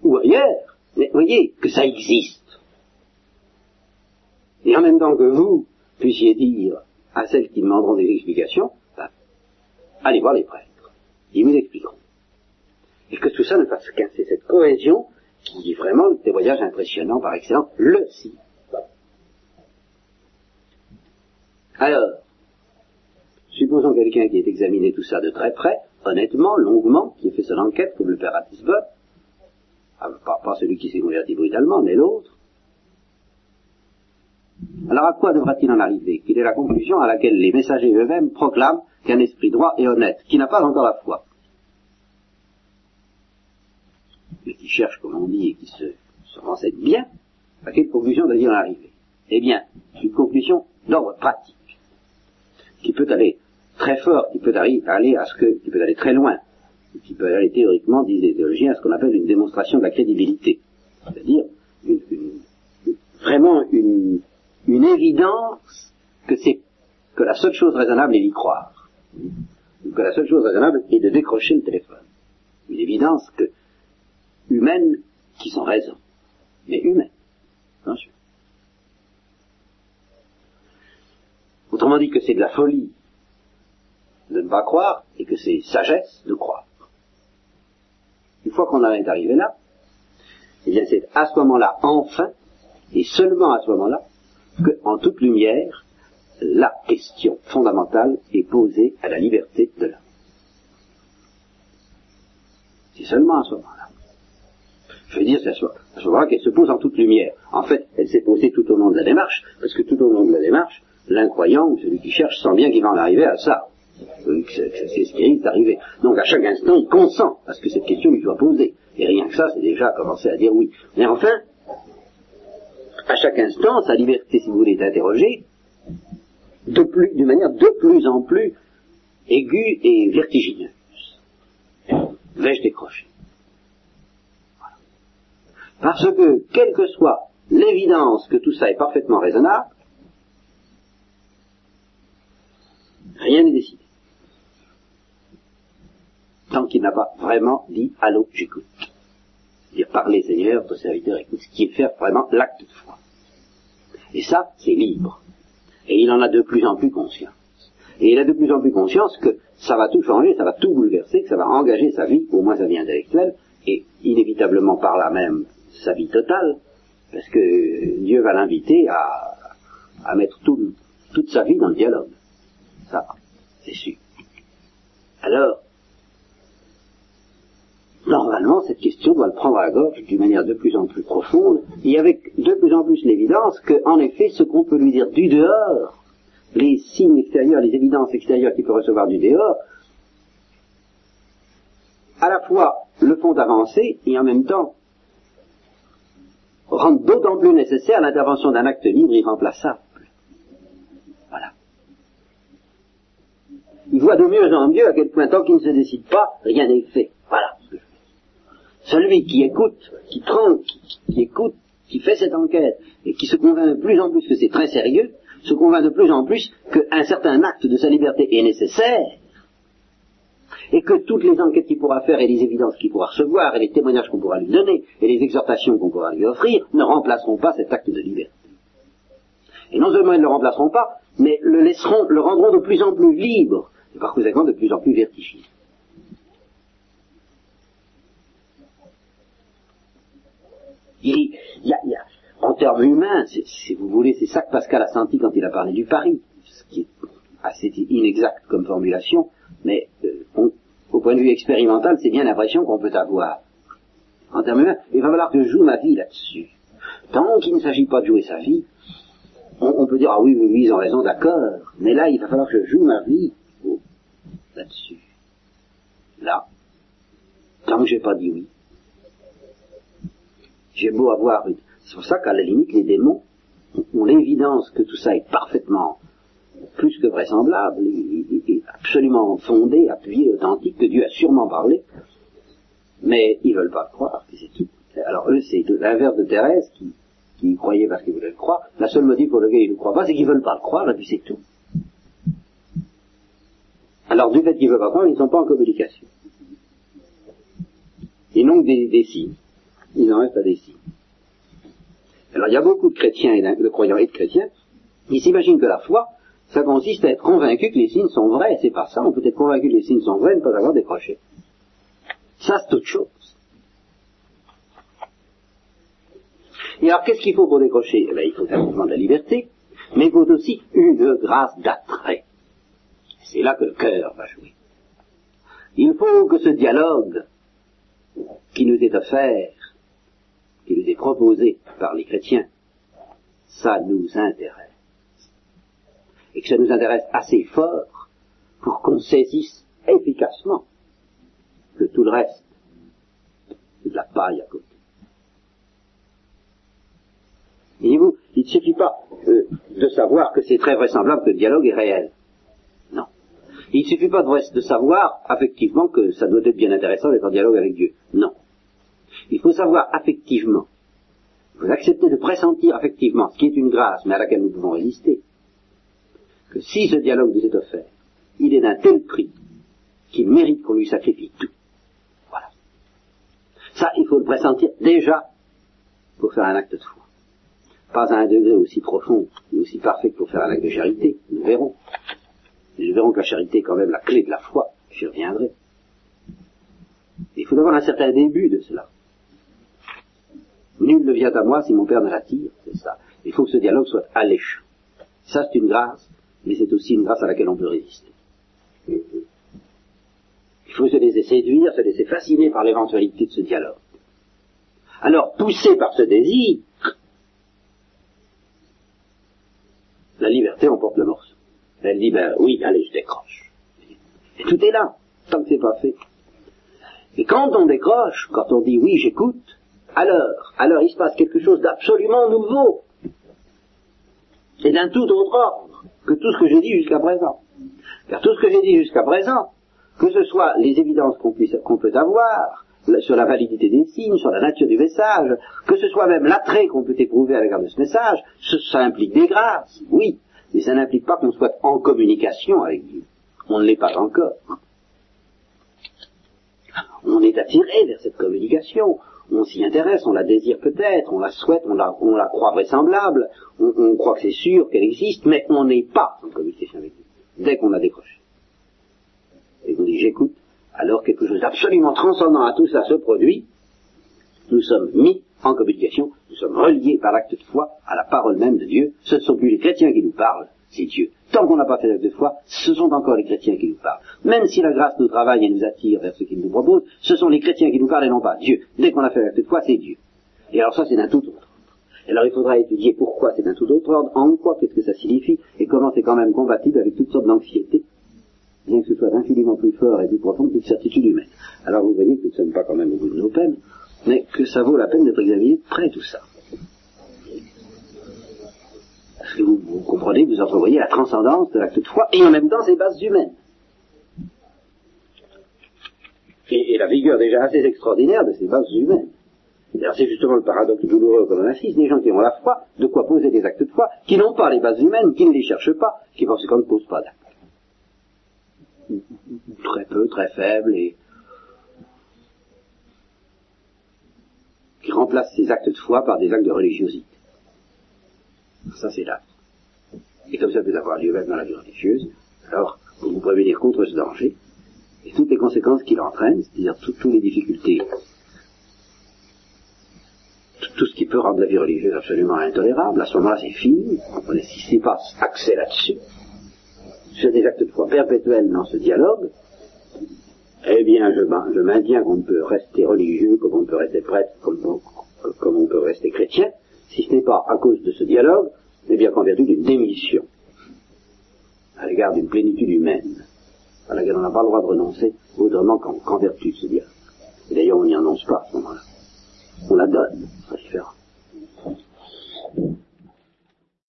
Ou ailleurs. Voyez que ça existe et en même temps que vous puissiez dire à celles qui demanderont des explications, ben, allez voir les prêtres, ils vous expliqueront. Et que tout ça ne fasse qu'un, c'est cette cohésion qui est vraiment le témoignage impressionnant par excellence, le si. Alors, supposons quelqu'un qui ait examiné tout ça de très près, honnêtement, longuement, qui ait fait son enquête, comme le père Ratisbonne, ah, pas, pas celui qui s'est converti brutalement, mais l'autre, alors à quoi devra-t-il en arriver Quelle est la conclusion à laquelle les messagers eux-mêmes proclament qu'un esprit droit et honnête, qui n'a pas encore la foi, mais qui cherche, comme on dit, et qui se, se renseigne bien, à quelle conclusion doit-il en arriver? Eh bien, une conclusion d'ordre pratique, qui peut aller très fort, qui peut aller à ce que, qui peut aller très loin, qui peut aller théoriquement, disent les théologiens, à ce qu'on appelle une démonstration de la crédibilité. C'est-à-dire vraiment une, une évidence que c'est que la seule chose raisonnable est d'y croire. Que la seule chose raisonnable est de décrocher le téléphone. Une évidence que, humaine qui sont raison. Mais humaine. Attention. Autrement dit que c'est de la folie de ne pas croire et que c'est sagesse de croire. Une fois qu'on en est arrivé là, eh bien c'est à ce moment-là, enfin, et seulement à ce moment-là, qu'en toute lumière, la question fondamentale est posée à la liberté de l'homme. C'est seulement à ce moment-là. Je veux dire, c'est à ce moment-là qu'elle se pose en toute lumière. En fait, elle s'est posée tout au long de la démarche, parce que tout au long de la démarche, l'incroyant ou celui qui cherche sent bien qu'il va en arriver à ça. C'est ce qui est arrivé. Donc à chaque instant, il consent à ce que cette question lui soit posée. Et rien que ça, c'est déjà commencer à dire oui. Mais enfin, à chaque instant, sa liberté, si vous voulez, est interrogée, d'une manière de plus en plus aiguë et vertigineuse. Vais-je décrocher Parce que, quelle que soit l'évidence que tout ça est parfaitement raisonnable, rien n'est décidé. Tant qu'il n'a pas vraiment dit Allô, j'écoute. Dire parler Seigneur, ton serviteur écoute, ce qui est faire vraiment l'acte de foi. Et ça, c'est libre. Et il en a de plus en plus conscience. Et il a de plus en plus conscience que ça va tout changer, ça va tout bouleverser, que ça va engager sa vie, au moins sa vie intellectuelle, et inévitablement par là même sa vie totale, parce que Dieu va l'inviter à, mettre toute sa vie dans le dialogue. Ça, c'est sûr. Alors, normalement, cette question doit le prendre à la gorge d'une manière de plus en plus profonde, et avec de plus en plus l'évidence qu'en effet, ce qu'on peut lui dire du dehors, les signes extérieurs, les évidences extérieures qu'il peut recevoir du dehors, à la fois le font avancer et en même temps rendent d'autant plus nécessaire l'intervention d'un acte libre irremplaçable. Voilà. Il voit de mieux en mieux à quel point tant qu'il ne se décide pas, rien n'est fait. Celui qui écoute, qui trompe, qui, écoute, qui fait cette enquête, et qui se convainc de plus en plus que c'est très sérieux, se convainc de plus en plus qu'un certain acte de sa liberté est nécessaire, et que toutes les enquêtes qu'il pourra faire et les évidences qu'il pourra recevoir et les témoignages qu'on pourra lui donner et les exhortations qu'on pourra lui offrir ne remplaceront pas cet acte de liberté. Et non seulement ils ne le remplaceront pas, mais le laisseront, le rendront de plus en plus libre, et par conséquent de plus en plus vertigieux. Il, y a, en termes humains, si vous voulez, c'est ça que Pascal a senti quand il a parlé du pari, ce qui est assez inexact comme formulation, mais euh, au point de vue expérimental, c'est bien l'impression qu'on peut avoir. En termes humains, il va falloir que je joue ma vie là-dessus. Tant qu'il ne s'agit pas de jouer sa vie, on, peut dire, ah oui, oui, oui, ils ont raison, d'accord, mais là, il va falloir que je joue ma vie là-dessus. Là, tant que j'ai pas dit oui. J'ai beau avoir une... C'est pour ça qu'à la limite, les démons ont l'évidence que tout ça est parfaitement plus que vraisemblable, et, absolument fondé, appuyé, authentique, que Dieu a sûrement parlé, mais ils veulent pas le croire, c'est tout. Alors eux, c'est l'inverse de Thérèse, qui, croyait parce qu'ils voulaient le croire. La seule motif pour lequel ils ne croient pas, c'est qu'ils veulent pas le croire, et puis c'est tout. Alors du fait qu'ils ne veulent pas croire, ils ne sont pas en communication. Ils n'ont que des, signes. Ils n'en restent pas des signes. Alors il y a beaucoup de chrétiens et de croyants et de chrétiens qui s'imaginent que la foi, ça consiste à être convaincu que les signes sont vrais. C'est pas ça. On peut être convaincu que les signes sont vrais et ne pas avoir décroché. Ça, c'est autre chose. Et alors, qu'est-ce qu'il faut pour décrocher? Eh bien, Il faut un mouvement de la liberté, mais il faut aussi une grâce d'attrait. C'est là que le cœur va jouer. Il faut que ce dialogue qui nous est offert, qui nous est proposé par les chrétiens, ça nous intéresse et que ça nous intéresse assez fort pour qu'on saisisse efficacement que tout le reste, c'est de la paille à côté. Voyez-vous, il ne suffit pas euh, de savoir que c'est très vraisemblable que le dialogue est réel. Non. Il ne suffit pas de, de savoir affectivement que ça doit être bien intéressant d'être en dialogue avec Dieu. Non. Il faut savoir affectivement, il faut accepter de pressentir affectivement, ce qui est une grâce, mais à laquelle nous pouvons résister, que si ce dialogue nous est offert, il est d'un tel prix qu'il mérite qu'on lui sacrifie tout. Voilà. Ça, il faut le pressentir déjà pour faire un acte de foi. Pas à un degré aussi profond et aussi parfait que pour faire un acte de charité, nous verrons. nous verrons que la charité est quand même la clé de la foi, j'y reviendrai. Il faut avoir un certain début de cela. Nul ne vient à moi si mon Père ne l'attire, c'est ça. Il faut que ce dialogue soit alléchant. Ça, c'est une grâce mais c'est aussi une grâce à laquelle on peut résister. Il faut se laisser séduire, se laisser fasciner par l'éventualité de ce dialogue. Alors, poussé par ce désir, la liberté emporte le morceau. Elle dit, ben oui, allez, je décroche. Et tout est là, tant que c'est pas fait. Et quand on décroche, quand on dit oui, j'écoute, alors, alors il se passe quelque chose d'absolument nouveau. Et d'un tout autre ordre que tout ce que j'ai dit jusqu'à présent. Car tout ce que j'ai dit jusqu'à présent, que ce soit les évidences qu'on peut avoir, sur la validité des signes, sur la nature du message, que ce soit même l'attrait qu'on peut éprouver à l'égard de ce message, ça implique des grâces, oui, mais ça n'implique pas qu'on soit en communication avec Dieu. On ne l'est pas encore. On est attiré vers cette communication, on s'y intéresse, on la désire peut-être, on la souhaite, on la, croit vraisemblable, on, on croit que c'est sûr qu'elle existe, mais on n'est pas en communication avec Dieu, dès qu'on a décroché. Et vous dit j'écoute, alors quelque chose d'absolument transcendant à tout ça se produit, nous sommes mis en communication, nous sommes reliés par l'acte de foi à la parole même de Dieu. Ce ne sont plus les chrétiens qui nous parlent, c'est Dieu. Tant qu'on n'a pas fait l'acte de foi, ce sont encore les chrétiens qui nous parlent. Même si la grâce nous travaille et nous attire vers ce qu'il nous propose, ce sont les chrétiens qui nous parlent et non pas Dieu. Dès qu'on a fait l'acte de foi, c'est Dieu. Et alors ça, c'est d'un tout autre ordre. Et alors il faudra étudier pourquoi c'est d'un tout autre ordre, en quoi, qu'est-ce que ça signifie, et comment c'est quand même compatible avec toutes sortes d'anxiétés bien que ce soit infiniment plus fort et plus profond que toute certitude humaine. Alors vous voyez que nous ne sommes pas quand même au bout de nos peines, mais que ça vaut la peine d'être examiné près tout ça. Parce que vous, comprenez, vous entrevoyez la transcendance de l'acte de foi et en même temps ses bases humaines. Et, la vigueur déjà assez extraordinaire de ces bases humaines. C'est justement le paradoxe douloureux qu'on en assiste, des gens qui ont la foi, de quoi poser des actes de foi, qui n'ont pas les bases humaines, qui ne les cherchent pas, qui par conséquent ne posent pas d'actes très peu, très faible, et qui remplace ces actes de foi par des actes de religiosité. Ça, c'est là. Et comme ça peut avoir lieu même dans la vie religieuse, alors pour vous prévenir contre ce danger, et toutes les conséquences qu'il entraîne, c'est-à-dire toutes les difficultés, tout, ce qui peut rendre la vie religieuse absolument intolérable, à ce moment-là, c'est fini. On n'est pas accès là-dessus sur des actes de foi perpétuels dans ce dialogue, eh bien, je, maintiens qu'on peut rester religieux, comme on peut rester prêtre, comme on peut rester chrétien, si ce n'est pas à cause de ce dialogue, mais bien qu'en vertu d'une démission à l'égard d'une plénitude humaine, à laquelle on n'a pas le droit de renoncer autrement qu'en vertu de ce dialogue. Et d'ailleurs, on n'y annonce pas à ce moment-là. On la donne.